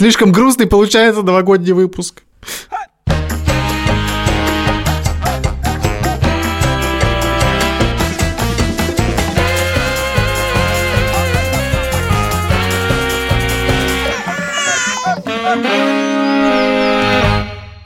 Слишком грустный получается новогодний выпуск.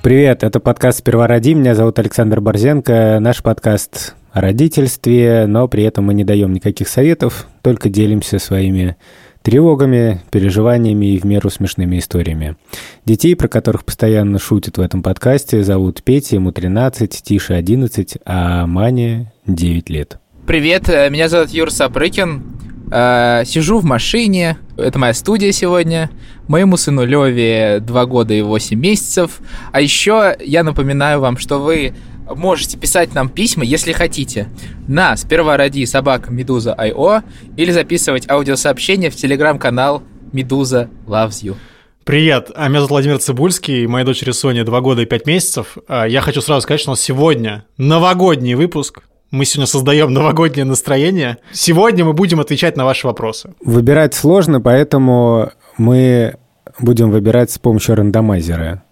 Привет, это подкаст «Сперва роди». Меня зовут Александр Борзенко. Наш подкаст о родительстве, но при этом мы не даем никаких советов, только делимся своими тревогами, переживаниями и в меру смешными историями. Детей, про которых постоянно шутят в этом подкасте, зовут Петя, ему 13, Тише 11, а Мане 9 лет. Привет, э, меня зовут Юр Сапрыкин. Э, сижу в машине, это моя студия сегодня. Моему сыну Леве 2 года и 8 месяцев. А еще я напоминаю вам, что вы можете писать нам письма, если хотите, на сперва ради собака Медуза Айо или записывать аудиосообщение в телеграм-канал Медуза Loves You. Привет, а меня зовут Владимир Цибульский, моей дочери Соня 2 года и 5 месяцев. А, Я хочу сразу сказать, что у нас сегодня новогодний выпуск. Мы сегодня создаем новогоднее настроение. Сегодня мы будем отвечать на ваши вопросы. Выбирать сложно, поэтому мы будем выбирать с помощью рандомайзера.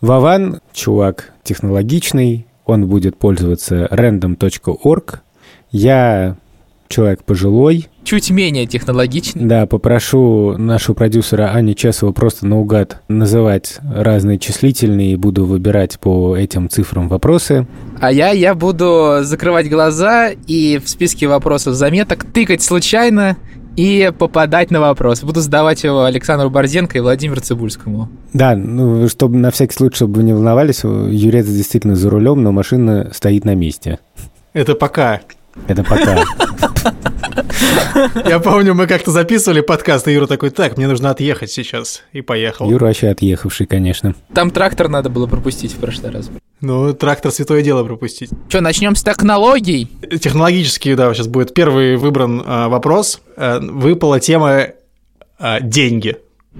Вован, чувак технологичный, он будет пользоваться random.org. Я человек пожилой, Чуть менее технологичный. Да, попрошу нашего продюсера Ани Чесова просто наугад называть разные числительные и буду выбирать по этим цифрам вопросы. А я, я буду закрывать глаза и в списке вопросов заметок тыкать случайно и попадать на вопрос. Буду задавать его Александру Борзенко и Владимиру Цибульскому. Да, ну, чтобы на всякий случай, чтобы вы не волновались, Юрец действительно за рулем, но машина стоит на месте. Это пока. Это пока. Я помню, мы как-то записывали подкаст, и Юра такой, так, мне нужно отъехать сейчас. И поехал. Юра вообще отъехавший, конечно. Там трактор надо было пропустить в прошлый раз. Ну, трактор святое дело пропустить. Что, начнем с технологий? Технологически, да, сейчас будет первый выбран а, вопрос. А, выпала тема а, деньги.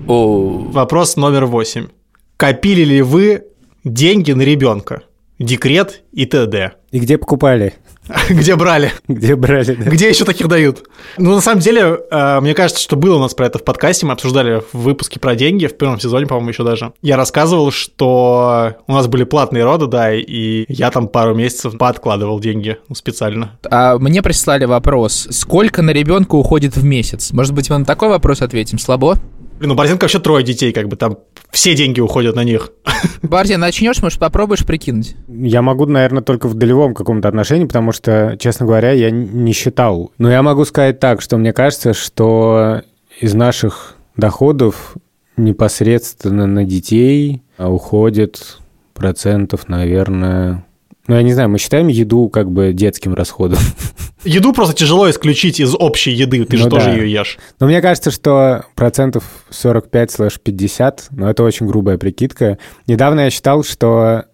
О, Вопрос номер восемь. Копили ли вы деньги на ребенка? Декрет и т.д. И где покупали? Где брали? Где брали? да? Где еще таких дают? Ну, на самом деле, э, мне кажется, что было у нас про это в подкасте. Мы обсуждали в выпуске про деньги, в первом сезоне, по-моему, еще даже. Я рассказывал, что у нас были платные роды, да, и я там пару месяцев подкладывал деньги специально. а мне прислали вопрос, сколько на ребенка уходит в месяц? Может быть, мы на такой вопрос ответим? Слабо? Блин, у Борзенко вообще трое детей, как бы там все деньги уходят на них. Барди, начнешь, может, попробуешь прикинуть? Я могу, наверное, только в долевом каком-то отношении, потому что, честно говоря, я не считал. Но я могу сказать так, что мне кажется, что из наших доходов непосредственно на детей уходит процентов, наверное... Ну, я не знаю, мы считаем еду как бы детским расходом. Еду просто тяжело исключить из общей еды, ты же Ну тоже да. ее ешь. Но мне кажется, что процентов 45-50, но это очень грубая прикидка. Недавно я считал, что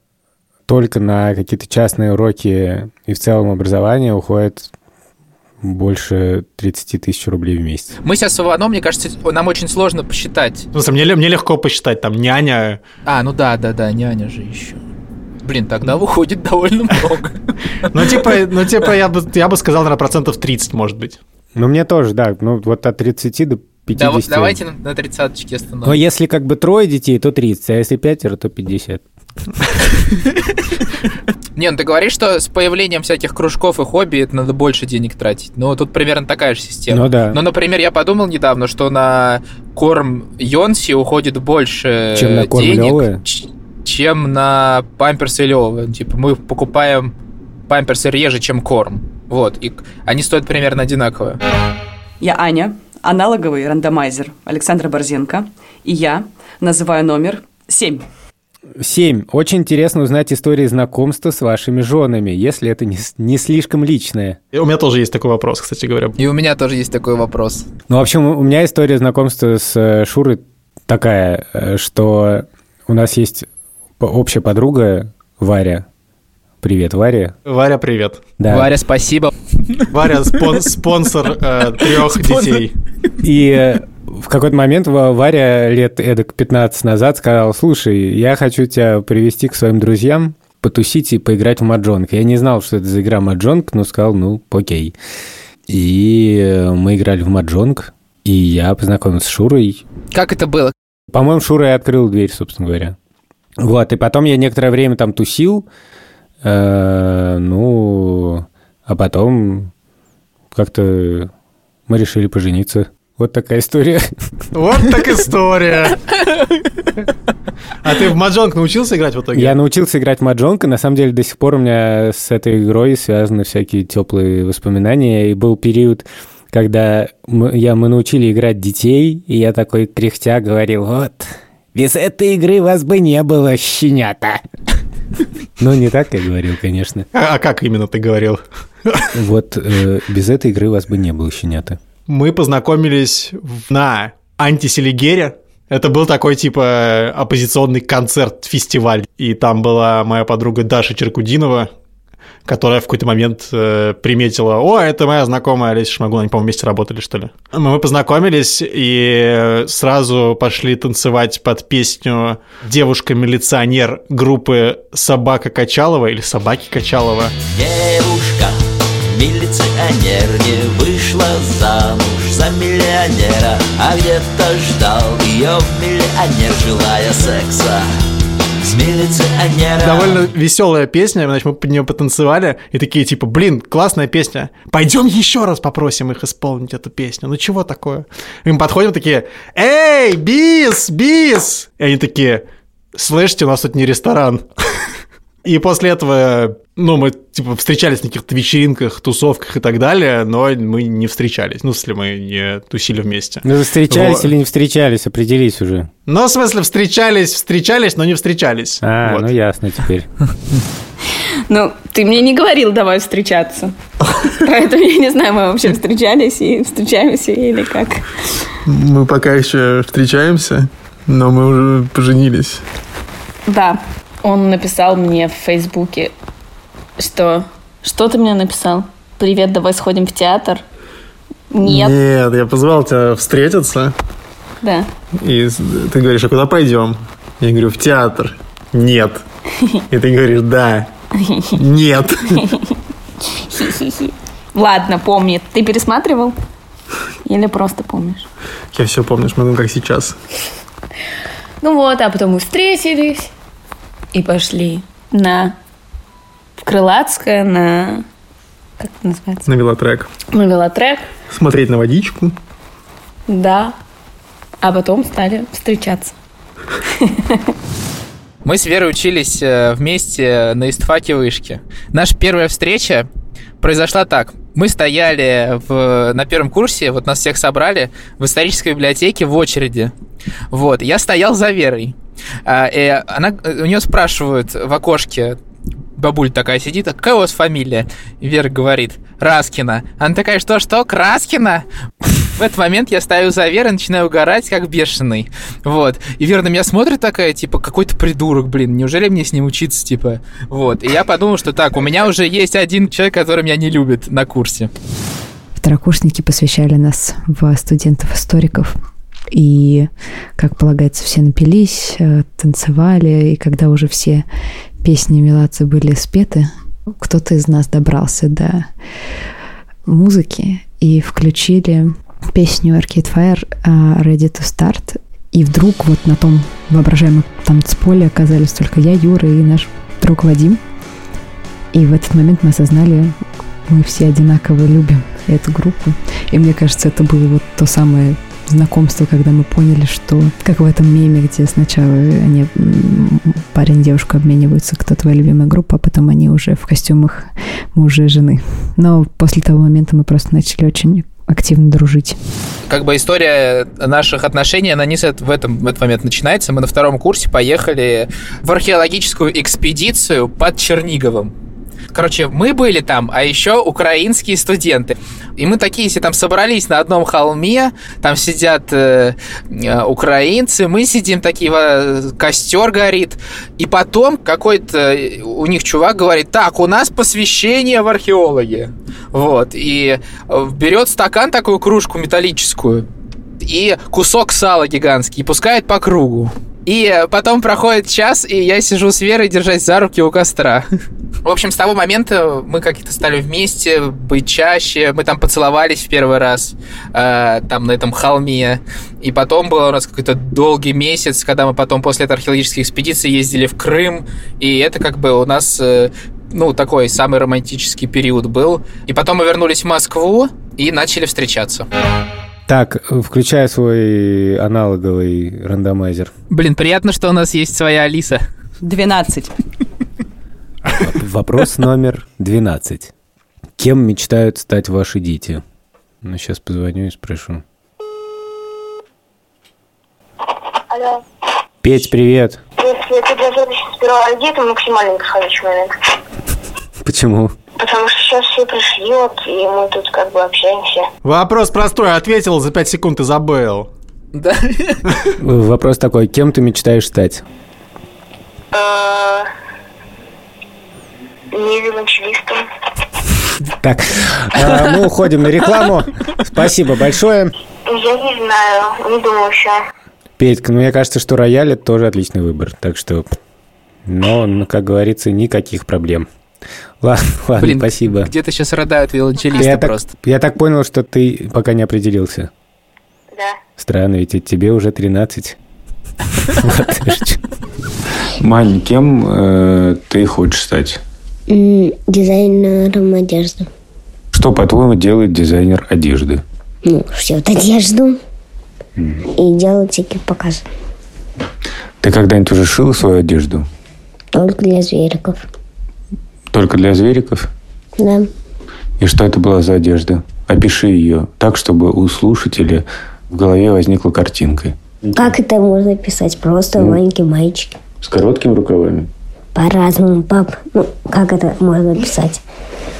только на какие-то частные уроки и в целом образование уходит больше 30 тысяч рублей в месяц. Мы сейчас с Иваном, мне кажется, нам очень сложно посчитать. В смысле, мне, мне легко посчитать, там, няня, А, ну да, да, да, няня же еще. Блин, тогда выходит довольно много. ну, типа, ну, типа я, бы, я бы сказал, наверное, процентов 30, может быть. Ну, мне тоже, да, ну, вот от 30 до 50. Дав- Давайте на- на тридцаточке Но остановимся. если как бы трое детей, то 30, а если пятеро, то 50. Не, ну ты говоришь, что с появлением всяких кружков и хобби это надо больше денег тратить. Ну, тут примерно такая же система. Ну да. Но, например, я подумал недавно, что на корм Йонси уходит больше Чем на корм денег, Лёвы? Чем на памперсы Лёвы. Типа мы покупаем памперсы реже, чем корм. Вот, и они стоят примерно одинаково. Я Аня, аналоговый рандомайзер Александра Борзенко, и я называю номер 7. 7. Очень интересно узнать истории знакомства с вашими женами, если это не, не слишком личное. И у меня тоже есть такой вопрос, кстати говоря. И у меня тоже есть такой вопрос. Ну, в общем, у меня история знакомства с э, Шурой такая, э, что у нас есть общая подруга Варя. Привет, Варя. Варя, привет. Да. Варя, спасибо. Варя спон- спонсор трех Спонсор. детей. И э, в какой-то момент Ва- Варя лет эдак 15 назад сказала, слушай, я хочу тебя привести к своим друзьям, потусить и поиграть в маджонг. Я не знал, что это за игра маджонг, но сказал, ну, окей. И э, мы играли в маджонг, и я познакомился с Шурой. Как это было? По-моему, Шура и открыл дверь, собственно говоря. Вот, и потом я некоторое время там тусил, э, ну, а потом как-то мы решили пожениться. Вот такая история. Вот так история. А ты в маджонг научился играть в итоге? Я научился играть в маджонг, и на самом деле до сих пор у меня с этой игрой связаны всякие теплые воспоминания. И был период, когда мы, я, мы научили играть детей, и я такой кряхтя говорил, вот, без этой игры вас бы не было, щенята. Ну, не так я говорил, конечно. А, а как именно ты говорил? Вот, э, без этой игры вас бы не было, щенята. Мы познакомились на антиселигере. Это был такой, типа, оппозиционный концерт-фестиваль. И там была моя подруга Даша Черкудинова, которая в какой-то момент э, приметила, о, это моя знакомая Олеся Шмагун, они, по-моему, вместе работали, что ли. Мы познакомились и сразу пошли танцевать под песню «Девушка-милиционер» группы «Собака Качалова» или «Собаки Качалова». Девушка, милиционер не вышла замуж за миллионера А где-то ждал ее миллионер, желая секса Довольно веселая песня, значит, мы под нее потанцевали и такие типа, блин, классная песня, пойдем еще раз попросим их исполнить эту песню. Ну чего такое? И мы подходим такие, эй, бис, бис! И они такие, слышите, у нас тут не ресторан. И после этого, ну, мы, типа, встречались на каких-то вечеринках, тусовках и так далее, но мы не встречались. Ну, смысле, мы не тусили вместе. Ну, вы встречались Вот. или не встречались, определись уже. Ну, в смысле, встречались, встречались, но не встречались. А, Вот. ну ясно теперь. Ну, ты мне не говорил, давай встречаться. Поэтому я не знаю, мы вообще встречались и встречаемся или как. Мы пока еще встречаемся, но мы уже поженились. Да, он написал мне в Фейсбуке, что... Что ты мне написал? Привет, давай сходим в театр. Нет, Нет, я позвал тебя встретиться, да. и ты говоришь, а куда пойдем? Я говорю, в театр. Нет. И ты говоришь, да. Нет. Ладно, помни. Ты пересматривал? Или просто помнишь? Я все помню, смотрю, как сейчас. Ну вот, а потом мы встретились и пошли на в Крылатское, на... Как это называется? На велотрек. На велотрек. Смотреть на водичку. Да. А потом стали встречаться. Мы с Верой учились э, вместе на истфаке вышки. Наша первая встреча произошла так. Мы стояли в, на первом курсе, вот нас всех собрали в исторической библиотеке в очереди. Вот, я стоял за Верой. А, и она, у нее спрашивают в окошке, бабуль такая сидит, а какая у вас фамилия? И Вера говорит, Раскина. Она такая, что-что, Краскина? В этот момент я стою за Верой, начинаю угорать, как бешеный. Вот. И Вера на меня смотрит такая, типа, какой-то придурок, блин, неужели мне с ним учиться, типа? Вот. И я подумал, что так, у меня уже есть один человек, который меня не любит на курсе. Второкурсники посвящали нас в студентов-историков. И, как полагается, все напились, э, танцевали, и когда уже все песни Меладзе были спеты, кто-то из нас добрался до музыки и включили песню Arcade Fire э, Ready to Start. И вдруг вот на том воображаемом танцполе оказались только я, Юра и наш друг Вадим. И в этот момент мы осознали, мы все одинаково любим эту группу. И мне кажется, это было вот то самое знакомство, когда мы поняли, что как в этом меме, где сначала они, м, парень и девушка обмениваются, кто твоя любимая группа, а потом они уже в костюмах мужа и жены. Но после того момента мы просто начали очень активно дружить. Как бы история наших отношений, она не в, этом, в этот момент начинается. Мы на втором курсе поехали в археологическую экспедицию под Черниговым. Короче, мы были там, а еще украинские студенты. И мы такие все там собрались на одном холме, там сидят э, э, украинцы, мы сидим такие, костер горит. И потом какой-то э, у них чувак говорит, так, у нас посвящение в археологи. Вот, и э, берет стакан, такую кружку металлическую, и кусок сала гигантский, и пускает по кругу. И э, потом проходит час, и я сижу с Верой, держась за руки у костра. В общем, с того момента мы как-то стали вместе быть чаще. Мы там поцеловались в первый раз, э, там на этом холме. И потом был у нас какой-то долгий месяц, когда мы потом после этой археологической экспедиции ездили в Крым. И это как бы у нас э, ну, такой самый романтический период был. И потом мы вернулись в Москву и начали встречаться. Так, включая свой аналоговый рандомайзер. Блин, приятно, что у нас есть своя Алиса. 12. Вопрос номер 12. Кем мечтают стать ваши дети? Ну, сейчас позвоню и спрошу. Алло. Петь, привет. Привет, привет. Я для записи сперва одета максимально подходящий момент. Почему? Потому что сейчас все пришли, вот, и мы тут как бы общаемся. Вопрос простой, ответил за 5 секунд и забыл. Да. Вопрос такой, кем ты мечтаешь стать? Э, Не виолончелистом. Так, э, мы уходим на рекламу. Спасибо большое. Я не знаю, не думаю еще. Петька, ну мне кажется, что рояль это тоже отличный выбор. Так что, но, ну, как говорится, никаких проблем. Ладно, ладно, Блин, спасибо. Где-то сейчас рыдают виолончелисты Я так, просто. я так понял, что ты пока не определился. Да. Странно, ведь тебе уже 13. Вот ты ж чё. Мань, кем э, ты хочешь стать? Дизайнером одежды. Что, по-твоему, делает дизайнер одежды? Ну, шьет одежду и делает всякие показы. Ты когда-нибудь уже шила свою одежду? Только для звериков. Только для звериков? Да. И что это была за одежда? Опиши ее так, чтобы у слушателя в голове возникла картинка. Как это можно писать? Просто Ну. маленькие мальчики. С короткими рукавами? По-разному, пап. Ну, как это можно писать?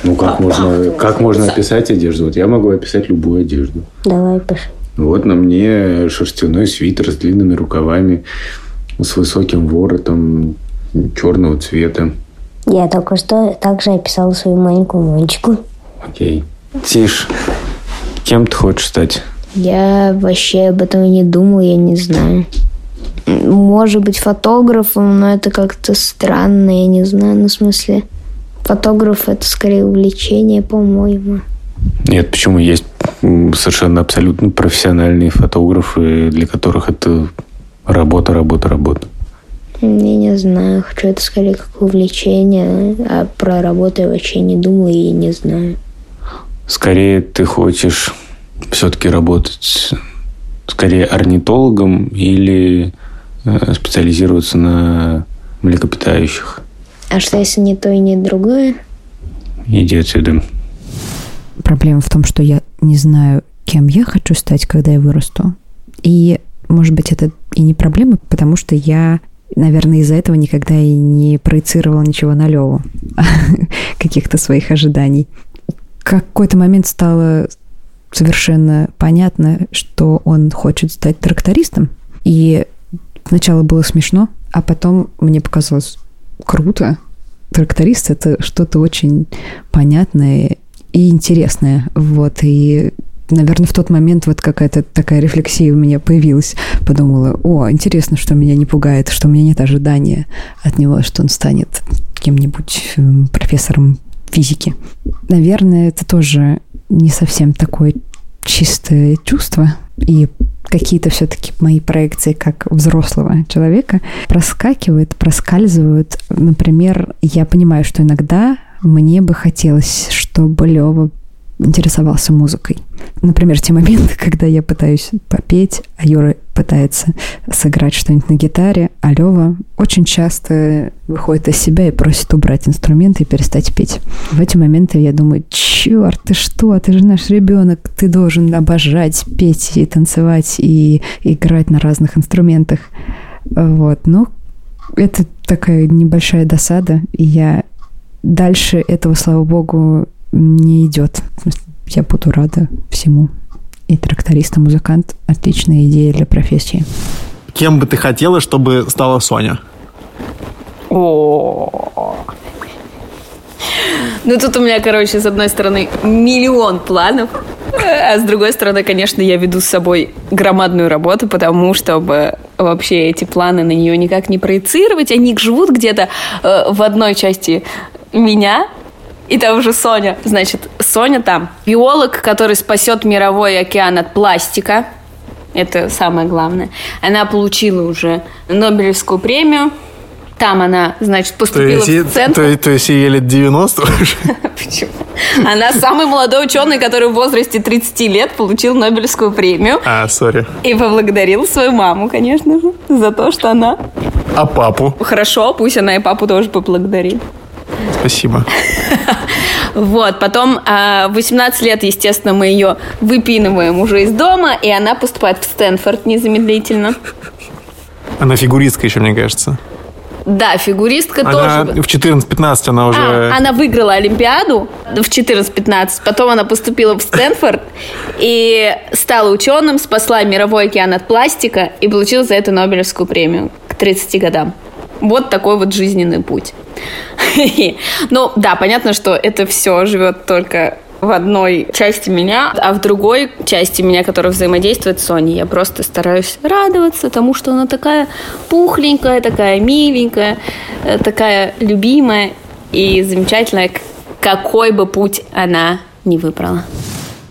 Ну, как можно, как можно описать одежду? Вот я могу описать любую одежду. Давай пиши. Вот на мне шерстяной свитер с длинными рукавами, с высоким воротом, черного цвета. Я только что также описала свою маленькую мончику. Окей. Тиш, кем ты хочешь стать? Я вообще об этом не думал, я не знаю. Может быть, фотографом, но это как-то странно, я не знаю, ну, в смысле... Фотограф – это скорее увлечение, по-моему. Нет, почему есть совершенно абсолютно профессиональные фотографы, для которых это работа, работа, работа. Я не знаю, хочу это скорее как увлечение, а про работу я вообще не думала и не знаю. Скорее ты хочешь все-таки работать скорее орнитологом или э, специализироваться на млекопитающих. А что если не то и не другое? Иди отсюда. Проблема в том, что я не знаю, кем я хочу стать, когда я вырасту. И, может быть, это и не проблема, потому что я, наверное, из-за этого никогда и не проецировала ничего на Леву, каких-то своих ожиданий. Какой-то момент стало совершенно понятно, что он хочет стать трактористом. И сначала было смешно, а потом мне показалось круто. Тракторист — это что-то очень понятное и интересное. Вот, и наверное, в тот момент вот какая-то такая рефлексия у меня появилась. Подумала, о, интересно, что меня не пугает, что у меня нет ожидания от него, что он станет кем-нибудь м, профессором физики. Наверное, это тоже не совсем такое чистое чувство. И какие-то все-таки мои проекции как взрослого человека проскакивают, проскальзывают. Например, я понимаю, что иногда мне бы хотелось, чтобы Лева интересовался музыкой. Например, те моменты, когда я пытаюсь попеть, а Юра пытается сыграть что-нибудь на гитаре, а Лева очень часто выходит из себя и просит убрать инструменты и перестать петь. В эти моменты я думаю, черт, ты что, ты же наш ребенок, ты должен обожать петь и танцевать и играть на разных инструментах. Вот, ну, это такая небольшая досада, и я дальше этого, слава богу, не идет. Я буду рада всему. И тракторист, и музыкант – отличная идея для профессии. Кем бы ты хотела, чтобы стала Соня? Ну, тут у меня, короче, с одной стороны, миллион планов, а с другой стороны, конечно, я веду с собой громадную работу, потому чтобы вообще эти планы на нее никак не проецировать. Они живут где-то э, в одной части меня и там же Соня. Значит, Соня там биолог, который спасет мировой океан от пластика. Это самое главное. Она получила уже Нобелевскую премию. Там она, значит, То поступила есть, ей- в центр. то, то есть ей лет 90 уже? Почему? Она самый молодой ученый, который в возрасте 30 лет получил Нобелевскую премию. А, сори. И поблагодарил свою маму, конечно же, за то, что она... А папу? Хорошо, пусть она и папу тоже поблагодарит. Спасибо. Вот, потом а, в 18 лет, естественно, мы ее выпинываем уже из дома, и она поступает в Стэнфорд незамедлительно. Она фигуристка еще, мне кажется. Да, фигуристка Она тоже. в 14-15 она уже... А, она выиграла Олимпиаду в 14-15, потом она поступила в Стэнфорд и стала ученым, спасла мировой океан от пластика и получила за это Нобелевскую премию к 30 годам. Вот такой вот жизненный путь. Ну, да, понятно, что это все живет только в одной части меня, а в другой части меня, которая взаимодействует с Соней, я просто стараюсь радоваться тому, что она такая пухленькая, такая миленькая, э, такая любимая и замечательная, какой бы путь она ни выбрала.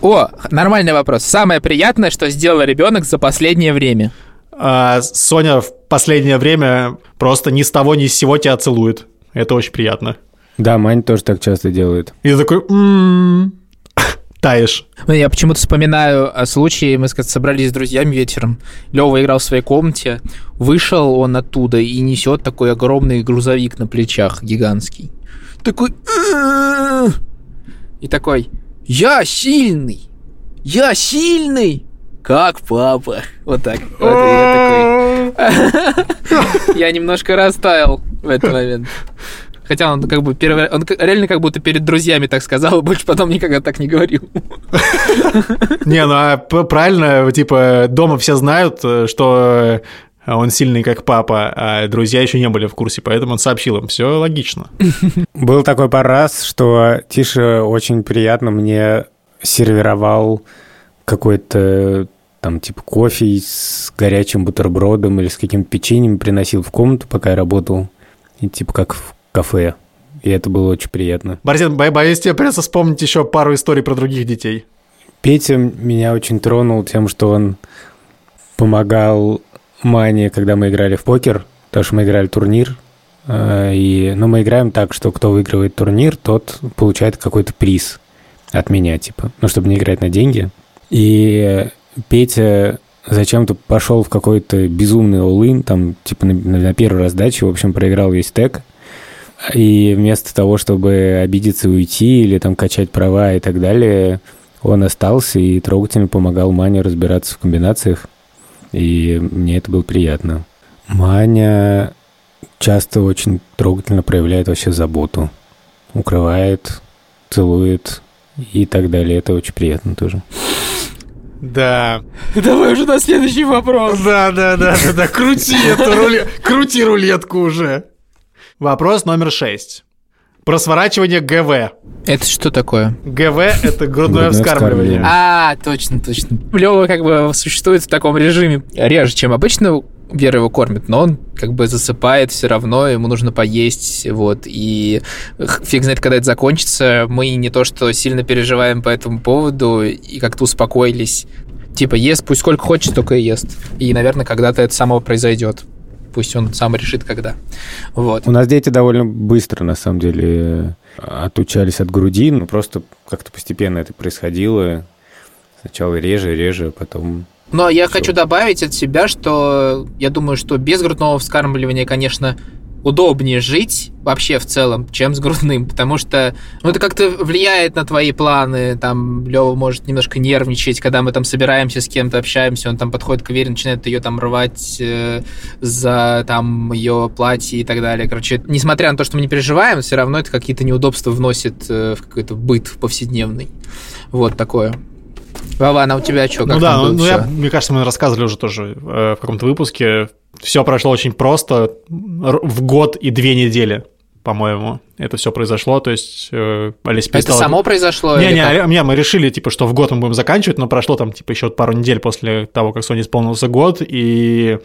О, нормальный вопрос. Самое приятное, что сделал ребенок за последнее время. А Соня в последнее время просто ни с того ни с сего тебя целует. Это очень приятно. Да, Мань тоже так часто делает. И такой... «М-м-м». Таешь. Ну, Я почему-то вспоминаю о случае, мы сказать, собрались с друзьями вечером. Лева играл в своей комнате, вышел он оттуда и несет такой огромный грузовик на плечах, гигантский. Такой... И такой, я сильный, я сильный, как папа. Вот так. Вот, я такой... Я немножко растаял в этот момент. Хотя он как бы первый, он реально как будто перед друзьями так сказал, больше потом никогда так не говорил. Не, ну а правильно, типа, дома все знают, э, что он сильный как папа, а друзья еще не были в курсе, поэтому он сообщил им. Все логично. Был такой пару раз, что Тиша очень приятно мне сервировал какой-то там типа кофе с горячим бутербродом или с каким-то печеньем приносил в комнату, пока я работал. И типа как в кафе. И это было очень приятно. Борзен, бо- боюсь, тебе придется вспомнить еще пару историй про других детей. Петя меня очень тронул тем, что он помогал Мане, когда мы играли в покер, потому что мы играли турнир. э, И, ну, мы играем так, что кто выигрывает турнир, тот получает какой-то приз от меня, типа, ну, чтобы не играть на деньги. И Петя зачем-то пошел в какой-то безумный all там, типа, на, на первой раздаче, в общем, проиграл весь стек. И вместо того, чтобы обидеться и уйти или там качать права и так далее, он остался и трогательно помогал Мане разбираться в комбинациях. И мне это было приятно. Маня часто очень трогательно проявляет вообще заботу. Укрывает, целует и так далее. Это очень приятно тоже. Да. Давай уже на следующий вопрос. Да, да, да, да, да. Крути эту руле- крути рулетку уже. Вопрос номер шесть. Про сворачивание ГВ. Это что такое? ГВ – это грудное вскармливание. А, точно, точно. Лева как бы существует в таком режиме реже, чем обычно Вера его кормит, но он как бы засыпает все равно, ему нужно поесть, вот, и фиг знает, когда это закончится, мы не то что сильно переживаем по этому поводу и как-то успокоились, типа, ест, пусть сколько хочет, только и ест, и, наверное, когда-то это само произойдет, пусть он сам решит, когда, вот. У нас дети довольно быстро, на самом деле, отучались от груди, но просто как-то постепенно это происходило. Сначала реже, реже, потом... Но я Всё. хочу добавить от себя, что я думаю, что без грудного вскармливания, конечно, удобнее жить вообще в целом, чем с грудным, потому что ну, это как-то влияет на твои планы, там Лева может немножко нервничать, когда мы там собираемся с кем-то, общаемся, он там подходит к Вере, начинает ее там рвать э, за там ее платье и так далее. Короче, несмотря на то, что мы не переживаем, все равно это какие-то неудобства вносит э, в какой-то быт повседневный. Вот такое. Вова, а у тебя что? Ну да, ну, ну я, мне кажется, мы рассказывали уже тоже э, в каком-то выпуске. Все прошло очень просто. В год и две недели, по-моему, это все произошло. То есть э, Олеся Это перестала- само произошло? Не, не, как? а- не, мы решили, типа, что в год мы будем заканчивать, но прошло там, типа, еще пару недель после того, как Соне исполнился год, и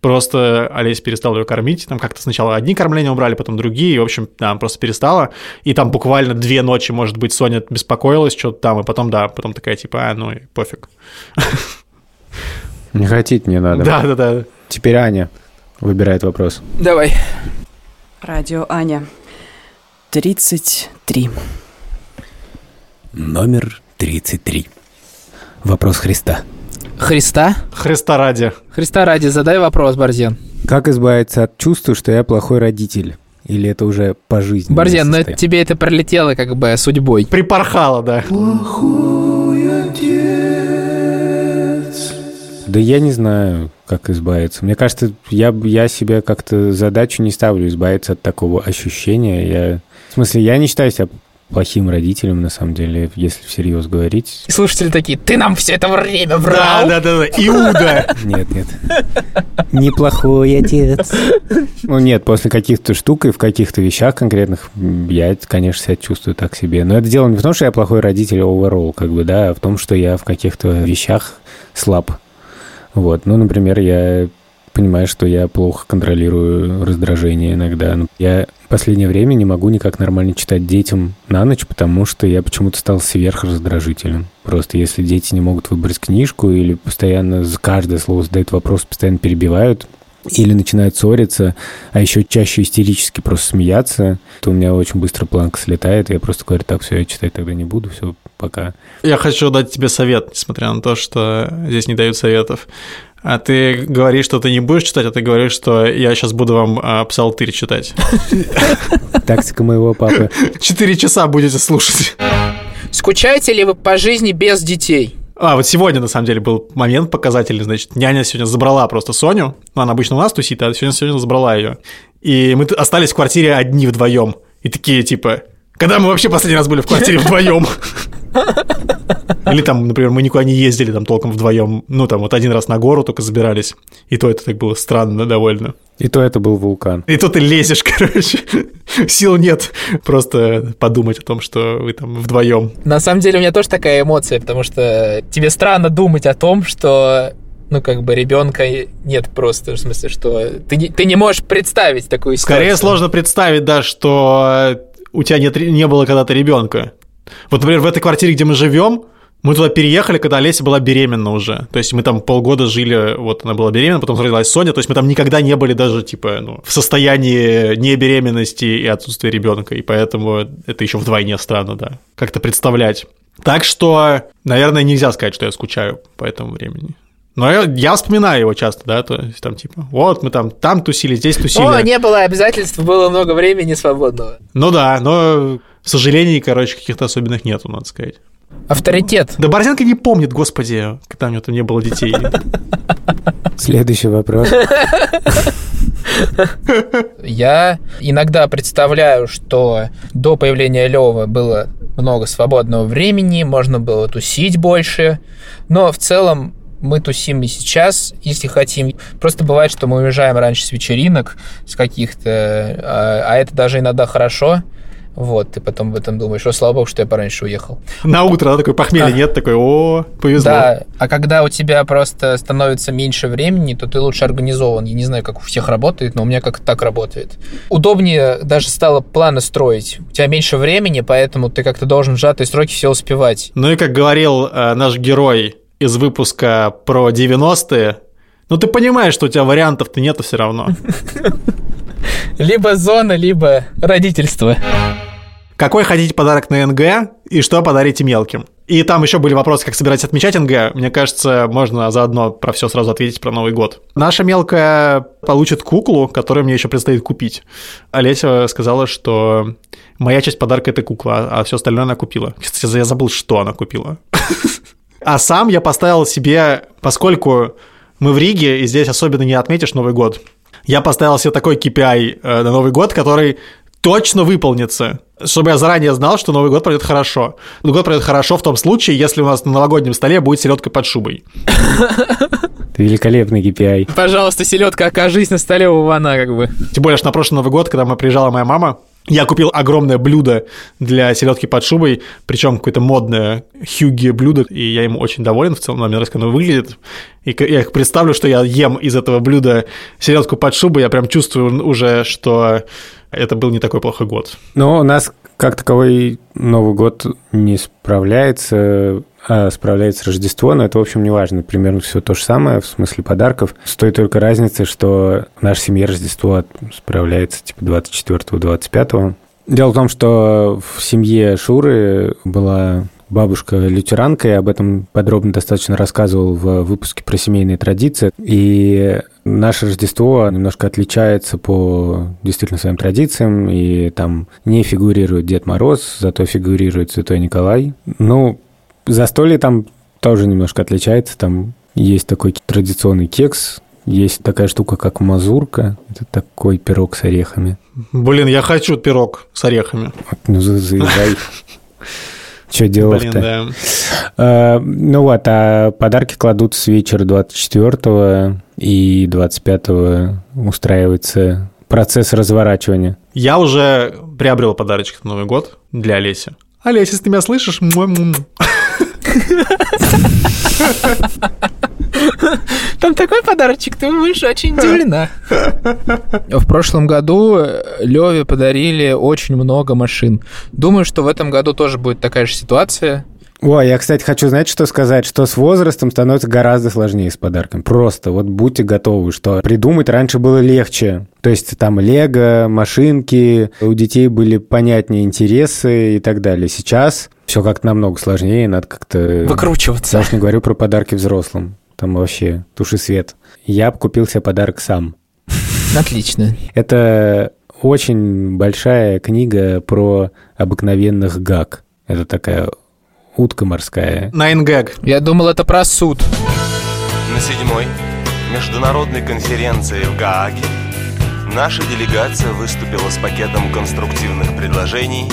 Просто Олеся перестала ее кормить. Там как-то сначала одни кормления убрали, потом другие. И, в общем, да, просто перестала. И там буквально две ночи, может быть, Соня беспокоилась что-то там, и потом, да, потом такая типа, а, ну и пофиг. Не хотеть не надо. Да, да, да. Теперь Аня выбирает вопрос. Давай. Радио Аня. 33. Номер 33. Вопрос Христа. Христа? Христа ради. Христа ради, задай вопрос, Борзен. Как избавиться от чувства, что я плохой родитель? Или это уже по жизни? Борзен, ну тебе это пролетело как бы судьбой. Припорхало, да. Да я не знаю, как избавиться. Мне кажется, я, я себе как-то задачу не ставлю избавиться от такого ощущения. Я, в смысле, я не считаю себя плохим родителем, на самом деле, если всерьез говорить. И слушатели такие, ты нам все это время врал. Да, да, да, да. Иуда. Нет, нет. Неплохой отец. Ну нет, после каких-то штук и в каких-то вещах конкретных я, конечно, себя чувствую так себе. Но это дело не в том, что я плохой родитель overall, как бы, да, а в том, что я в каких-то вещах слаб. Вот, ну, например, я понимаю, что я плохо контролирую раздражение иногда. Я в последнее время не могу никак нормально читать детям на ночь, потому что я почему-то стал сверхраздражителем. Просто если дети не могут выбрать книжку или постоянно за каждое слово задают вопрос, постоянно перебивают, или начинают ссориться, а еще чаще истерически просто смеяться, то у меня очень быстро планка слетает, и я просто говорю, так, все, я читать тогда не буду, все, пока. Я хочу дать тебе совет, несмотря на то, что здесь не дают советов. А ты говоришь, что ты не будешь читать, а ты говоришь, что я сейчас буду вам а, псалтырь читать. Тактика моего папы. Четыре часа будете слушать. Скучаете ли вы по жизни без детей? А, вот сегодня, на самом деле, был момент показательный. Значит, няня сегодня забрала просто Соню. Ну, она обычно у нас тусит, а сегодня, сегодня забрала ее. И мы остались в квартире одни вдвоем. И такие, типа, когда мы вообще последний раз были в квартире вдвоем? Или там, например, мы никуда не ездили там толком вдвоем. Ну, там вот один раз на гору только забирались. И то это так было странно довольно. И то это был вулкан. И то ты лезешь, короче. Сил нет просто подумать о том, что вы там вдвоем. На самом деле у меня тоже такая эмоция, потому что тебе странно думать о том, что ну, как бы ребенка нет просто, в смысле, что ты не, ты не можешь представить такую ситуацию. Скорее сложно представить, да, что у тебя нет, не было когда-то ребенка. Вот, например, в этой квартире, где мы живем, мы туда переехали, когда Олеся была беременна уже. То есть мы там полгода жили, вот она была беременна, потом родилась Соня. То есть мы там никогда не были даже, типа, ну, в состоянии не беременности и отсутствия ребенка. И поэтому это еще вдвойне странно, да, как-то представлять. Так что, наверное, нельзя сказать, что я скучаю по этому времени. Но я, я вспоминаю его часто, да, то есть там типа, вот мы там там тусили, здесь тусили. О, не было обязательств, было много времени свободного. Ну да, но сожалений, короче, каких-то особенных нету, надо сказать. Авторитет. Да Борзенко не помнит, господи, когда у него там не было детей. Следующий вопрос. Я иногда представляю, что до появления Лёвы было много свободного времени, можно было тусить больше, но в целом мы тусим и сейчас, если хотим. Просто бывает, что мы уезжаем раньше с вечеринок, с каких-то, а, а это даже иногда хорошо, вот, ты потом в этом думаешь, о, слава богу, что я пораньше уехал. На утро, да, такой похмелья а, нет, такой, о, повезло. Да, а когда у тебя просто становится меньше времени, то ты лучше организован. Я не знаю, как у всех работает, но у меня как-то так работает. Удобнее даже стало планы строить. У тебя меньше времени, поэтому ты как-то должен в сжатые сроки все успевать. Ну и как говорил э, наш герой из выпуска про 90-е, ну ты понимаешь, что у тебя вариантов-то нету все равно. Либо зона, либо родительство. Какой хотите подарок на НГ и что подарите мелким? И там еще были вопросы, как собирать отмечать НГ. Мне кажется, можно заодно про все сразу ответить про Новый год. Наша мелкая получит куклу, которую мне еще предстоит купить. Олеся сказала, что моя часть подарка это кукла, а все остальное она купила. Кстати, я забыл, что она купила. А сам я поставил себе, поскольку мы в Риге, и здесь особенно не отметишь Новый год, я поставил себе такой KPI э, на Новый год, который точно выполнится, чтобы я заранее знал, что Новый год пройдет хорошо. Новый год пройдет хорошо в том случае, если у нас на новогоднем столе будет селедка под шубой. Великолепный KPI. Пожалуйста, селедка, окажись на столе у Ивана, как бы. Тем более, что на прошлый Новый год, когда мы приезжала моя мама, Я купил огромное блюдо для селедки под шубой, причем какое-то модное хюги блюдо, и я ему очень доволен в целом, мне нравится, как оно выглядит. И я представлю, что я ем из этого блюда селедку под шубой, я прям чувствую уже, что это был не такой плохой год. Но у нас как таковой Новый год не справляется справляется Рождество, но это, в общем, не важно. Примерно все то же самое в смысле подарков. С той только разницей, что наша семья Рождество справляется типа 24-25. Дело в том, что в семье Шуры была бабушка лютеранка, я об этом подробно достаточно рассказывал в выпуске про семейные традиции. И наше Рождество немножко отличается по действительно своим традициям, и там не фигурирует Дед Мороз, зато фигурирует Святой Николай. Ну, Застолье там тоже немножко отличается. Там есть такой традиционный кекс, есть такая штука, как мазурка. Это такой пирог с орехами. Блин, я хочу пирог с орехами. Ну, заезжай. Что делать-то? Да. А, ну вот, а подарки кладут с вечера 24 и 25 устраивается процесс разворачивания. Я уже приобрел подарочек на Новый год для Олеси. Олеся, если ты меня слышишь, там такой подарочек, ты будешь очень удивлена. В прошлом году Леве подарили очень много машин. Думаю, что в этом году тоже будет такая же ситуация. Ой, я, кстати, хочу, знать, что сказать, что с возрастом становится гораздо сложнее с подарком. Просто вот будьте готовы, что придумать раньше было легче. То есть там лего, машинки, у детей были понятнее интересы и так далее. Сейчас все как-то намного сложнее, надо как-то... Выкручиваться. Я уж не говорю про подарки взрослым. Там вообще туши свет. Я купил себе подарок сам. Отлично. Это очень большая книга про обыкновенных гаг. Это такая утка морская. Найнгэг. Я думал, это про суд. На седьмой международной конференции в Гааге наша делегация выступила с пакетом конструктивных предложений,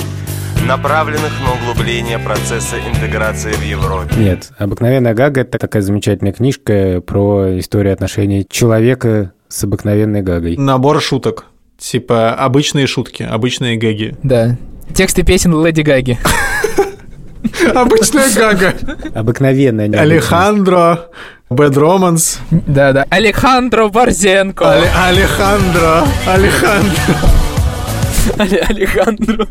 направленных на углубление процесса интеграции в Европе. Нет, «Обыкновенная Гага» — это такая замечательная книжка про историю отношений человека с обыкновенной Гагой. Набор шуток. Типа обычные шутки, обычные гэги. Да. Тексты песен Леди Гаги. Обычная гага. Обыкновенная. Алехандро, Bad Romance. Да-да. Алехандро Борзенко. Алехандро. Алехандро. Алехандро.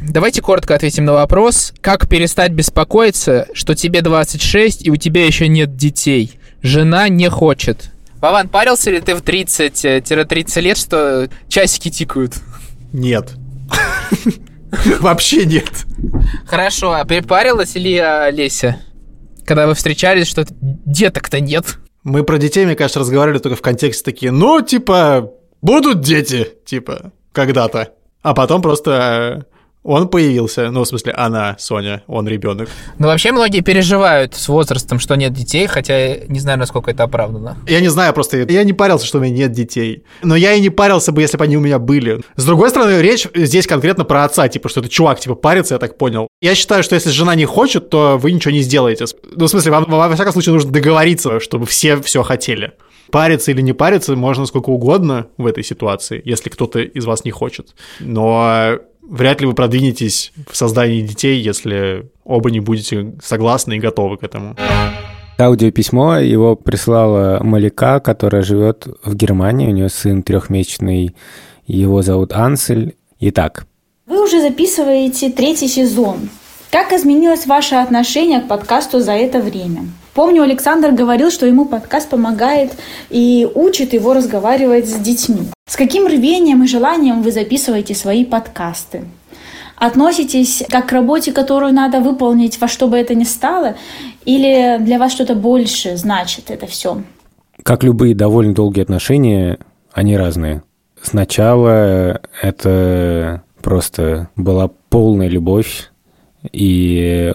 Давайте коротко ответим на вопрос. Как перестать беспокоиться, что тебе 26 и у тебя еще нет детей? Жена не хочет. Вован, парился ли ты в 30-30 лет, что часики тикают? Нет. Вообще нет. Хорошо, а припарилась ли а, Леся? Когда вы встречались, что деток-то нет? Мы про детей, мне кажется, разговаривали только в контексте такие, ну, типа, будут дети, типа, когда-то. А потом просто он появился, ну, в смысле, она, Соня, он ребенок. Ну, вообще многие переживают с возрастом, что нет детей, хотя не знаю, насколько это оправдано. Я не знаю, просто я не парился, что у меня нет детей. Но я и не парился бы, если бы они у меня были. С другой стороны, речь здесь конкретно про отца, типа, что это чувак, типа, парится, я так понял. Я считаю, что если жена не хочет, то вы ничего не сделаете. Ну, в смысле, вам, во всяком случае, нужно договориться, чтобы все все хотели париться или не париться можно сколько угодно в этой ситуации, если кто-то из вас не хочет. Но вряд ли вы продвинетесь в создании детей, если оба не будете согласны и готовы к этому. Аудиописьмо его прислала Малика, которая живет в Германии. У нее сын трехмесячный, его зовут Ансель. Итак. Вы уже записываете третий сезон. Как изменилось ваше отношение к подкасту за это время? Помню, Александр говорил, что ему подкаст помогает и учит его разговаривать с детьми. С каким рвением и желанием вы записываете свои подкасты? Относитесь как к работе, которую надо выполнить во что бы это ни стало, или для вас что-то больше значит это все? Как любые довольно долгие отношения, они разные. Сначала это просто была полная любовь, и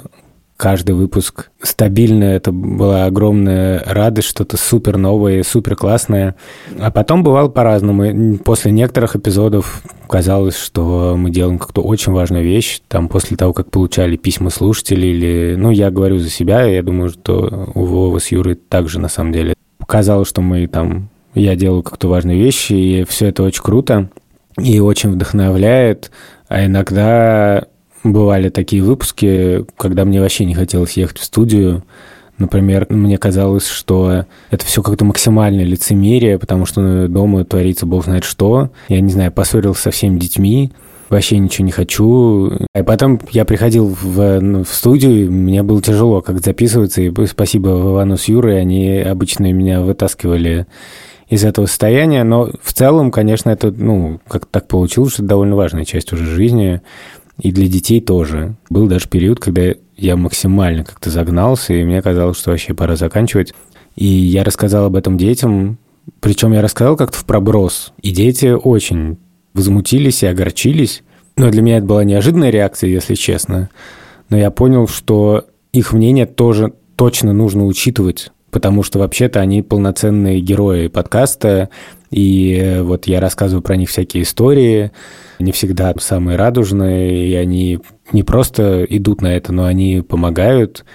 каждый выпуск стабильно, это была огромная радость, что-то супер новое, супер классное. А потом бывало по-разному. После некоторых эпизодов казалось, что мы делаем какую-то очень важную вещь. Там после того, как получали письма слушателей или... Ну, я говорю за себя, я думаю, что у Вовы с Юрой также на самом деле. Казалось, что мы там... Я делаю какую-то важную вещь, и все это очень круто. и очень вдохновляет. А иногда бывали такие выпуски, когда мне вообще не хотелось ехать в студию. Например, мне казалось, что это все как-то максимальное лицемерие, потому что дома творится бог знает что. Я не знаю, поссорился со всеми детьми, вообще ничего не хочу. И потом я приходил в, ну, в студию, мне было тяжело как записываться, и спасибо Ивану с Юрой, они обычно меня вытаскивали из этого состояния, но в целом, конечно, это, ну, как так получилось, что это довольно важная часть уже жизни, и для детей тоже. Был даже период, когда я максимально как-то загнался, и мне казалось, что вообще пора заканчивать. И я рассказал об этом детям, причем я рассказал как-то в проброс, и дети очень возмутились и огорчились. Но для меня это была неожиданная реакция, если честно. Но я понял, что их мнение тоже точно нужно учитывать, потому что вообще-то они полноценные герои подкаста, и вот я рассказываю про них всякие истории, не всегда самые радужные, и они не просто идут на это, но они помогают.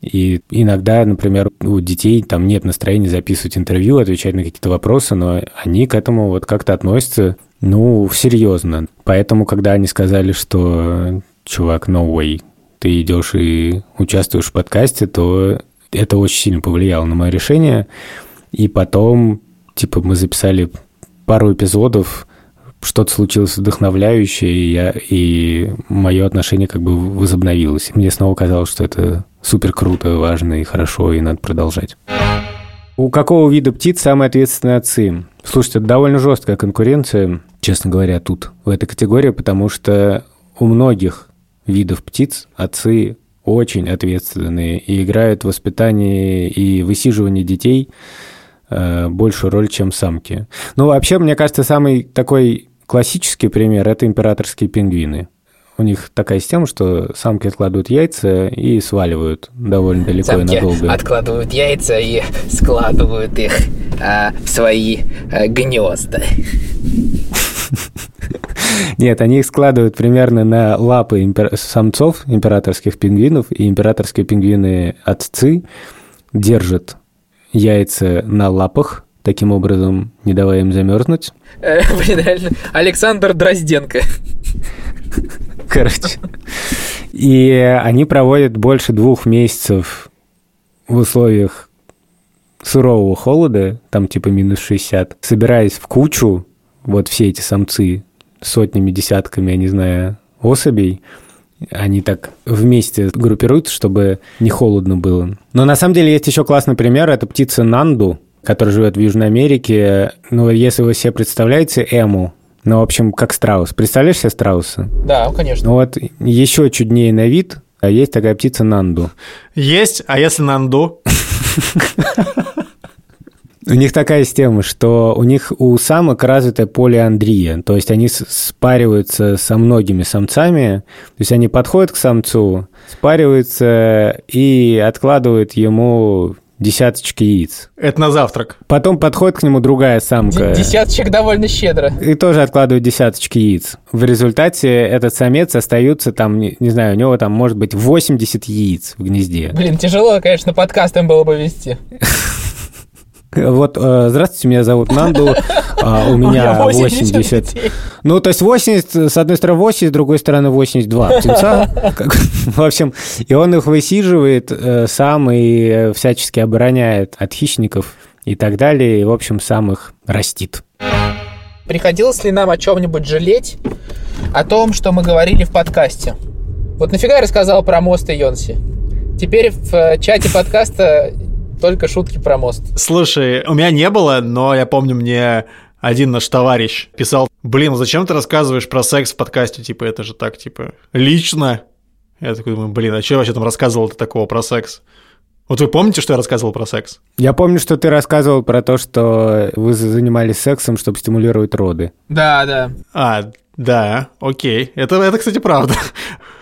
И иногда, например, у детей там нет настроения записывать интервью, отвечать на какие-то вопросы, но они к этому вот как-то относятся, ну, серьезно. Поэтому, когда они сказали, что чувак, no way, ты идешь и участвуешь в подкасте, то это очень сильно повлияло на мое решение. И потом, типа, мы записали пару эпизодов, что-то случилось вдохновляющее, и, я, и мое отношение как бы возобновилось. Мне снова казалось, что это супер круто, важно и хорошо, и надо продолжать. У какого вида птиц самые ответственные отцы? Слушайте, это довольно жесткая конкуренция, честно говоря, тут, в этой категории, потому что у многих видов птиц отцы очень ответственные и играют в воспитании и высиживании детей большую роль, чем самки. Ну, вообще, мне кажется, самый такой классический пример – это императорские пингвины. У них такая система, что самки откладывают яйца и сваливают довольно далеко самки и надолго. откладывают яйца и складывают их а, в свои а, гнезда. Нет, они их складывают примерно на лапы импер... самцов императорских пингвинов, и императорские пингвины-отцы держат яйца на лапах, таким образом не давая им замерзнуть. Э, блин, реально, Александр Дрозденко. Короче. И они проводят больше двух месяцев в условиях сурового холода, там типа минус 60, собираясь в кучу, вот все эти самцы, сотнями, десятками, я не знаю, особей, они так вместе группируются, чтобы не холодно было. Но на самом деле есть еще классный пример, это птица Нанду, которая живет в Южной Америке. Ну, если вы себе представляете эму, ну, в общем, как страус. Представляешь себе страуса? Да, конечно. Ну вот еще чуднее на вид, а есть такая птица Нанду. Есть, а если Нанду? У них такая система, что у них у самок развитая полиандрия, то есть они спариваются со многими самцами, то есть они подходят к самцу, спариваются и откладывают ему десяточки яиц. Это на завтрак. Потом подходит к нему другая самка. Десяточек довольно щедро. И тоже откладывает десяточки яиц. В результате этот самец остается там, не, не знаю, у него там может быть 80 яиц в гнезде. Блин, тяжело, конечно, подкастом было бы вести. Вот, э, здравствуйте, меня зовут Нанду, а у меня 80. Ну, то есть 80, с одной стороны 80, с другой стороны 82 птенца. В общем, и он их высиживает э, сам и э, всячески обороняет от хищников и так далее, и, в общем, сам их растит. Приходилось ли нам о чем-нибудь жалеть? О том, что мы говорили в подкасте? Вот нафига я рассказал про мост и Йонси? Теперь в чате подкаста только шутки про мост. Слушай, у меня не было, но я помню, мне один наш товарищ писал, блин, зачем ты рассказываешь про секс в подкасте, типа, это же так, типа, лично. Я такой думаю, блин, а что я вообще там рассказывал-то такого про секс? Вот вы помните, что я рассказывал про секс? Я помню, что ты рассказывал про то, что вы занимались сексом, чтобы стимулировать роды. Да, да. А, да, окей. Это, это кстати, правда.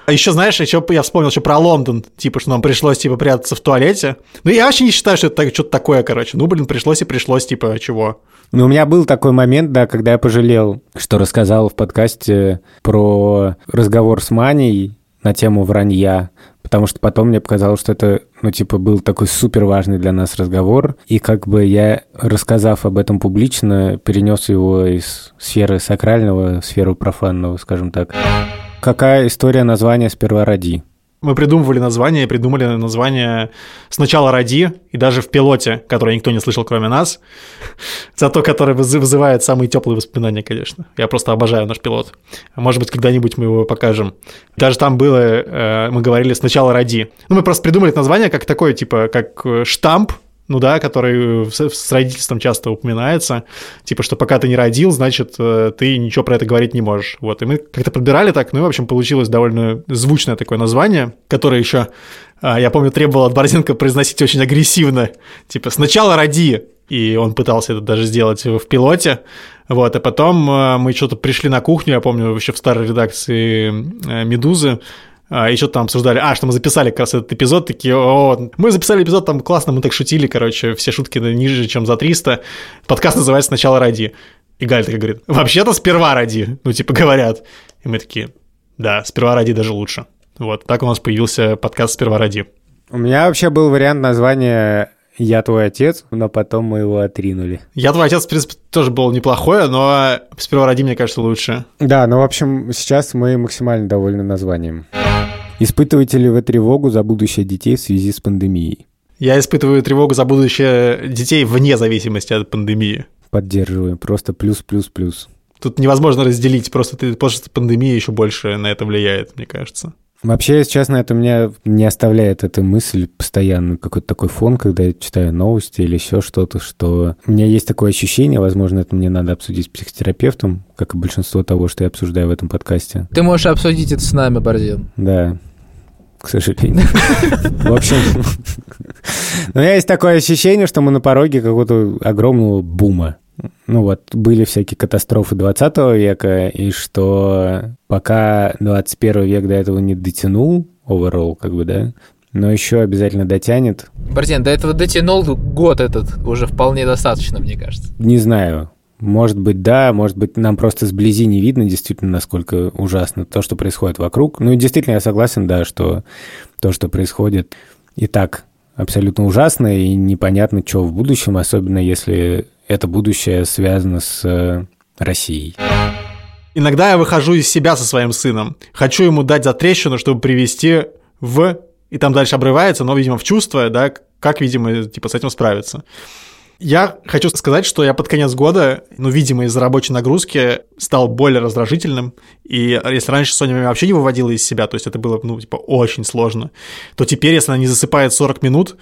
А еще, знаешь, еще я вспомнил еще про Лондон, типа, что нам пришлось, типа, прятаться в туалете. Ну, я вообще не считаю, что это что-то такое, короче. Ну, блин, пришлось и пришлось, типа, чего. Ну, у меня был такой момент, да, когда я пожалел, что рассказал в подкасте про разговор с Маней, на тему вранья, потому что потом мне показалось, что это, ну, типа, был такой супер важный для нас разговор, и как бы я, рассказав об этом публично, перенес его из сферы сакрального в сферу профанного, скажем так. Какая история названия «Сперва роди»? Мы придумывали название, придумали название сначала «Ради», и даже в пилоте, который никто не слышал, кроме нас, зато который вызывает самые теплые воспоминания, конечно. Я просто обожаю наш пилот. Может быть, когда-нибудь мы его покажем. Даже там было, э, мы говорили сначала «Ради». Ну, мы просто придумали название как такое, типа, как э, штамп, ну да, который с родительством часто упоминается, типа, что пока ты не родил, значит, э, ты ничего про это говорить не можешь. Вот, и мы как-то подбирали так, ну и, в общем, получилось довольно звучное такое название, которое еще, а, я помню, требовало от Борзенко произносить очень агрессивно, типа, сначала роди, и он пытался это даже сделать в пилоте, вот, а потом э, мы что-то пришли на кухню, я помню, еще в старой редакции э, «Медузы», а, что-то там обсуждали, а, что мы записали как раз этот эпизод, такие, о, мы записали эпизод, там классно, мы так шутили, короче, все шутки ниже, чем за 300, подкаст называется «Сначала ради». И Галя такая говорит, вообще-то сперва ради, ну, типа, говорят. И мы такие, да, сперва ради даже лучше. Вот, так у нас появился подкаст «Сперва ради». У меня вообще был вариант названия «Я твой отец», но потом мы его отринули. «Я твой отец», в принципе, тоже был неплохое, но «Сперва ради», мне кажется, лучше. Да, ну, в общем, сейчас мы максимально довольны названием. Испытываете ли вы тревогу за будущее детей в связи с пандемией? Я испытываю тревогу за будущее детей вне зависимости от пандемии. Поддерживаю, просто плюс-плюс-плюс. Тут невозможно разделить, просто ты, просто пандемия еще больше на это влияет, мне кажется. Вообще, если честно, это меня не оставляет эта мысль постоянно, какой-то такой фон, когда я читаю новости или еще что-то, что у меня есть такое ощущение, возможно, это мне надо обсудить с психотерапевтом, как и большинство того, что я обсуждаю в этом подкасте. Ты можешь обсудить это с нами, Борзин. Да, к сожалению. В общем, у меня есть такое ощущение, что мы на пороге какого-то огромного бума. Ну вот, были всякие катастрофы 20 века, и что пока 21 век до этого не дотянул, overall, как бы, да, но еще обязательно дотянет. Борзен, до этого дотянул год этот, уже вполне достаточно, мне кажется. Не знаю. Может быть, да, может быть, нам просто сблизи не видно действительно, насколько ужасно то, что происходит вокруг. Ну и действительно, я согласен, да, что то, что происходит и так абсолютно ужасно и непонятно, что в будущем, особенно если это будущее связано с э, Россией. Иногда я выхожу из себя со своим сыном. Хочу ему дать за трещину, чтобы привести в... И там дальше обрывается, но, видимо, в чувство, да, как, видимо, типа с этим справиться. Я хочу сказать, что я под конец года, ну, видимо, из-за рабочей нагрузки стал более раздражительным. И если раньше Соня меня вообще не выводила из себя, то есть это было, ну, типа, очень сложно, то теперь, если она не засыпает 40 минут,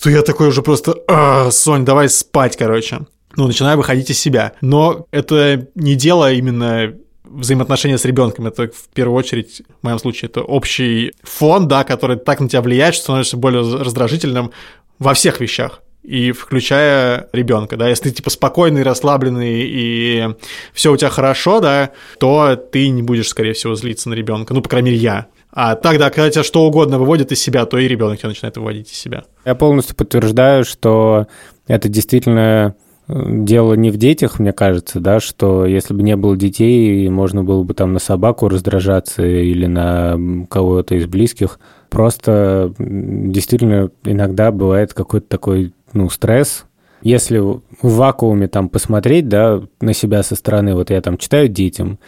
то я такой уже просто, а, Сонь, давай спать, короче. Ну, начинаю выходить из себя. Но это не дело именно взаимоотношения с ребенком. Это в первую очередь, в моем случае, это общий фон, да, который так на тебя влияет, что становишься более раздражительным во всех вещах и включая ребенка, да, если ты типа спокойный, расслабленный и все у тебя хорошо, да, то ты не будешь, скорее всего, злиться на ребенка, ну, по крайней мере, я. А тогда, когда тебя что угодно выводит из себя, то и ребенок тебя начинает выводить из себя. Я полностью подтверждаю, что это действительно дело не в детях, мне кажется, да, что если бы не было детей, можно было бы там на собаку раздражаться или на кого-то из близких. Просто действительно иногда бывает какой-то такой ну, стресс. Если в вакууме там посмотреть, да, на себя со стороны, вот я там читаю детям,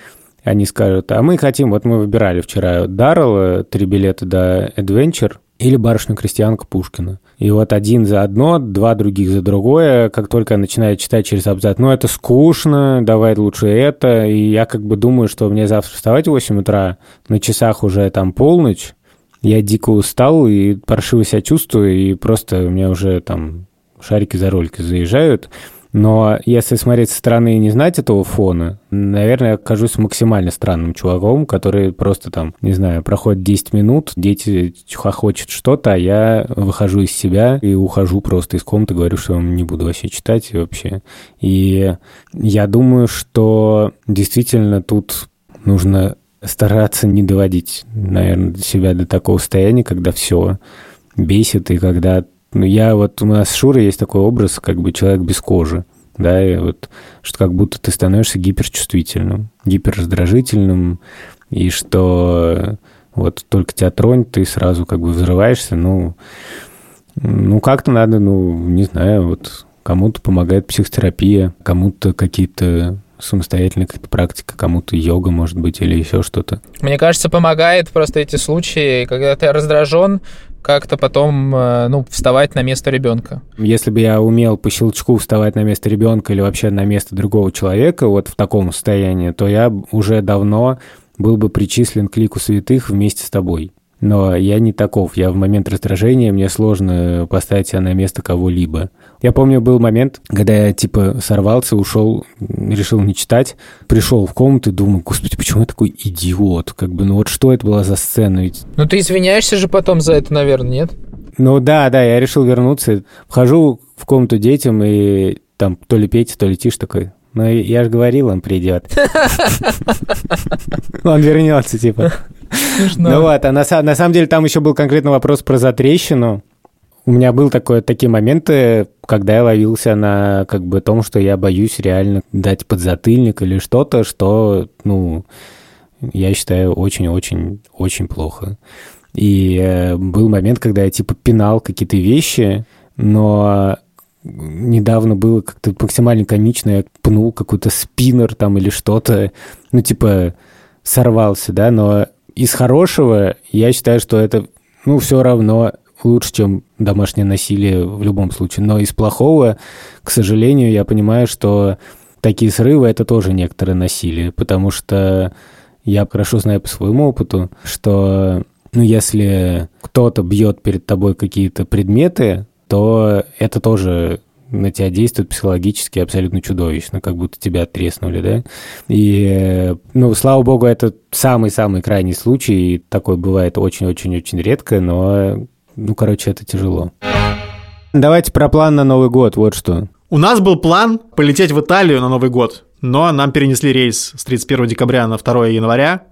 они скажут, а мы хотим, вот мы выбирали вчера Даррелла, три билета до Adventure или барышня-крестьянка Пушкина. И вот один за одно, два других за другое, как только начинаю читать через абзац, ну, это скучно, давай лучше это, и я как бы думаю, что мне завтра вставать в 8 утра, на часах уже там полночь, я дико устал и паршиво себя чувствую, и просто у меня уже там шарики за ролики заезжают. Но если смотреть со стороны и не знать этого фона, наверное, я окажусь максимально странным чуваком, который просто там, не знаю, проходит 10 минут, дети хохочут что-то, а я выхожу из себя и ухожу просто из комнаты, говорю, что я не буду вообще читать вообще. И я думаю, что действительно тут нужно стараться не доводить, наверное, себя до такого состояния, когда все бесит, и когда ну, я вот, у нас с Шурой есть такой образ, как бы человек без кожи, да, и вот, что как будто ты становишься гиперчувствительным, гиперраздражительным, и что Вот только тебя тронет, ты сразу как бы взрываешься, ну, ну как-то надо, ну, не знаю, вот кому-то помогает психотерапия, кому-то какие-то самостоятельная какая-то практика, кому-то йога, может быть, или еще что-то. Мне кажется, помогает просто эти случаи, когда ты раздражен, как-то потом, э, ну, вставать на место ребенка. Если бы я умел по щелчку вставать на место ребенка или вообще на место другого человека, вот в таком состоянии, то я уже давно был бы причислен к лику святых вместе с тобой. Но я не таков. Я в момент раздражения, мне сложно поставить себя на место кого-либо. Я помню, был момент, когда я, типа, сорвался, ушел, решил не читать, пришел в комнату и думаю, господи, почему я такой идиот? Как бы, ну вот что это была за сцена? Ведь... Ну ты извиняешься же потом за это, наверное, нет? Ну да, да, я решил вернуться. Вхожу в комнату детям, и там то ли Петя, то ли Тиш такой, ну, я же говорил, он придет. Он вернется, типа. Ну вот, а на, самом деле там еще был конкретно вопрос про затрещину. У меня был такой, такие моменты, когда я ловился на как бы том, что я боюсь реально дать подзатыльник или что-то, что, ну, я считаю очень-очень-очень плохо. И э, был момент, когда я типа пинал какие-то вещи, но недавно было как-то максимально комично, я пнул какой-то спиннер там или что-то, ну, типа, сорвался, да, но из хорошего я считаю, что это, ну, все равно лучше, чем домашнее насилие в любом случае. Но из плохого, к сожалению, я понимаю, что такие срывы – это тоже некоторое насилие, потому что я хорошо знаю по своему опыту, что ну, если кто-то бьет перед тобой какие-то предметы, то это тоже на тебя действует психологически абсолютно чудовищно, как будто тебя треснули, да? И, ну, слава богу, это самый-самый крайний случай, и такой бывает очень-очень-очень редко, но, ну, короче, это тяжело. Давайте про план на Новый год, вот что. У нас был план полететь в Италию на Новый год, но нам перенесли рейс с 31 декабря на 2 января,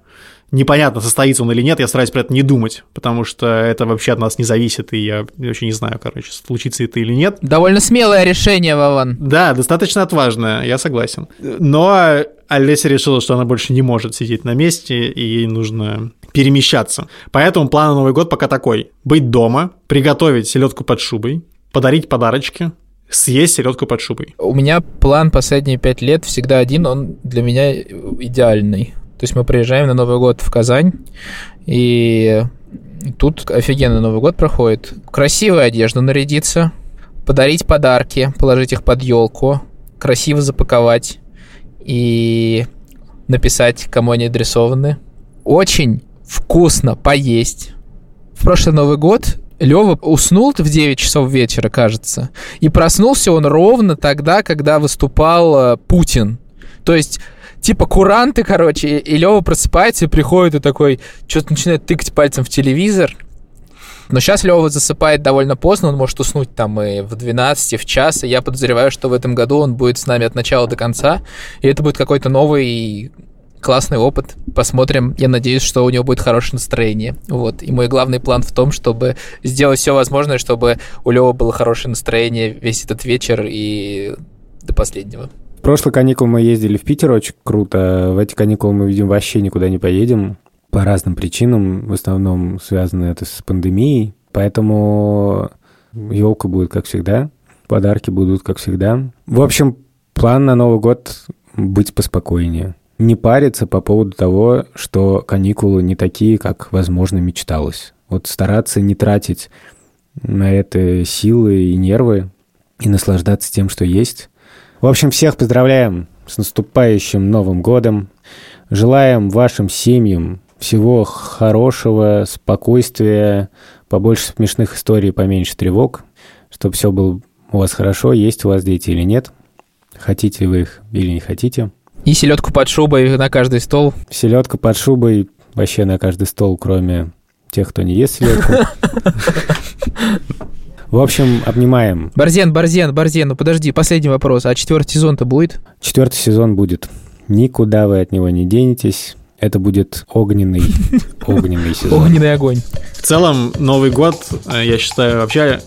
непонятно, состоится он или нет, я стараюсь про это не думать, потому что это вообще от нас не зависит, и я вообще не знаю, короче, случится это или нет. Довольно смелое решение, Вован. Да, достаточно отважное, я согласен. Но Олеся решила, что она больше не может сидеть на месте, и ей нужно перемещаться. Поэтому план на Новый год пока такой. Быть дома, приготовить селедку под шубой, подарить подарочки, съесть селедку под шубой. У меня план последние пять лет всегда один, он для меня идеальный. То есть мы приезжаем на Новый год в Казань, и тут офигенно Новый год проходит. Красивую одежду нарядиться, подарить подарки, положить их под елку, красиво запаковать и написать, кому они адресованы. Очень вкусно поесть. В прошлый Новый год Лева уснул в 9 часов вечера, кажется, и проснулся он ровно тогда, когда выступал э, Путин. То есть типа куранты, короче, и, Лева просыпается и приходит и такой, что-то начинает тыкать пальцем в телевизор. Но сейчас Лева засыпает довольно поздно, он может уснуть там и в 12, и в час, и я подозреваю, что в этом году он будет с нами от начала до конца, и это будет какой-то новый классный опыт. Посмотрим. Я надеюсь, что у него будет хорошее настроение. Вот. И мой главный план в том, чтобы сделать все возможное, чтобы у Лева было хорошее настроение весь этот вечер и до последнего. В прошлый каникул мы ездили в Питер, очень круто. В эти каникулы мы, видим, вообще никуда не поедем по разным причинам. В основном связано это с пандемией. Поэтому елка будет как всегда, подарки будут как всегда. В общем, план на Новый год быть поспокойнее. Не париться по поводу того, что каникулы не такие, как, возможно, мечталось. Вот стараться не тратить на это силы и нервы и наслаждаться тем, что есть. В общем, всех поздравляем с наступающим Новым годом. Желаем вашим семьям всего хорошего, спокойствия, побольше смешных историй, поменьше тревог, чтобы все было у вас хорошо, есть у вас дети или нет, хотите вы их или не хотите. И селедку под шубой на каждый стол. Селедка под шубой вообще на каждый стол, кроме тех, кто не ест селедку. В общем, обнимаем. Борзен, Борзен, Борзен, ну подожди, последний вопрос. А четвертый сезон-то будет? Четвертый сезон будет. Никуда вы от него не денетесь. Это будет огненный, огненный сезон. Огненный огонь. В целом, Новый год, э, я считаю, вообще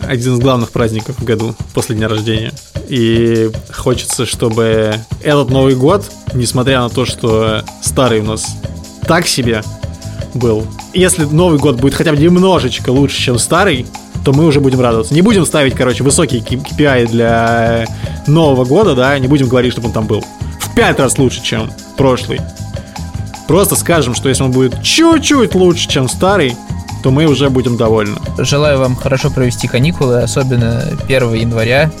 один из главных праздников в году после дня рождения. И хочется, чтобы этот Новый год, несмотря на то, что старый у нас так себе, был. Если Новый год будет хотя бы немножечко лучше, чем старый, то мы уже будем радоваться. Не будем ставить, короче, высокие KPI для Нового года, да, не будем говорить, чтобы он там был в пять раз лучше, чем прошлый. Просто скажем, что если он будет чуть-чуть лучше, чем старый, то мы уже будем довольны. Желаю вам хорошо провести каникулы, особенно 1 января.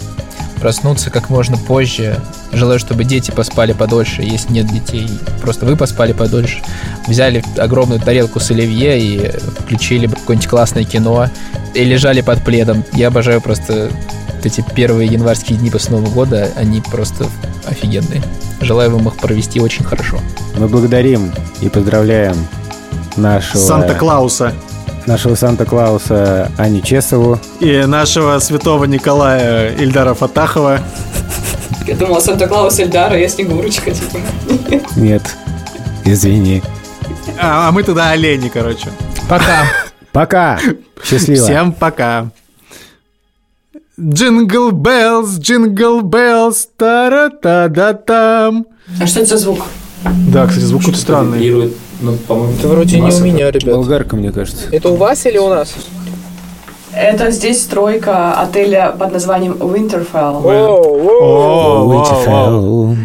Проснуться как можно позже. Желаю, чтобы дети поспали подольше. Если нет детей, просто вы поспали подольше. Взяли огромную тарелку с оливье и включили какое-нибудь классное кино. И лежали под пледом. Я обожаю просто вот эти первые январские дни после Нового года. Они просто офигенные. Желаю вам их провести очень хорошо. Мы благодарим и поздравляем нашего... Санта-Клауса. Нашего Санта-Клауса Аню Чесову. И нашего святого Николая Ильдара Фатахова. Я думала, Санта-Клаус Эльдара, я Снегурочка, типа. Нет, извини. А, а мы тогда олени, короче. Пока. Пока. Счастливо. Всем пока. Jingle Bells, Jingle Bells, тара-та-да-там. А что это за звук? Да, кстати, звук какой-то странный. Ну, по-моему, Это вроде не у меня, ребят. Болгарка, мне кажется. Это у вас или у нас? Это здесь стройка отеля под названием Winterfell. Winterfell.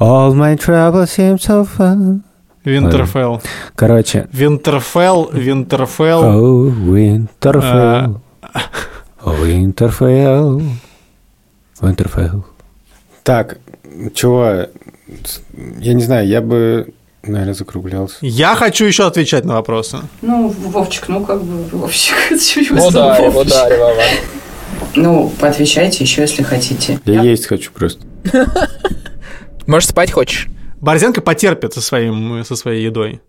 All my troubles seem so far. Winterfell. Короче. Winterfell, Винтерфелл. Oh, Winterfell. Winterfell. Winterfell. Так, чего? Я не знаю, я бы, наверное, закруглялся. Я хочу еще отвечать на вопросы. Ну, Вовчик, ну как бы, Вовчик, Ударь, ударь, Вова. Ну, поотвечайте еще, если хотите. Я есть хочу просто. Может, спать хочешь? Борзенко потерпит со, своим, со своей едой.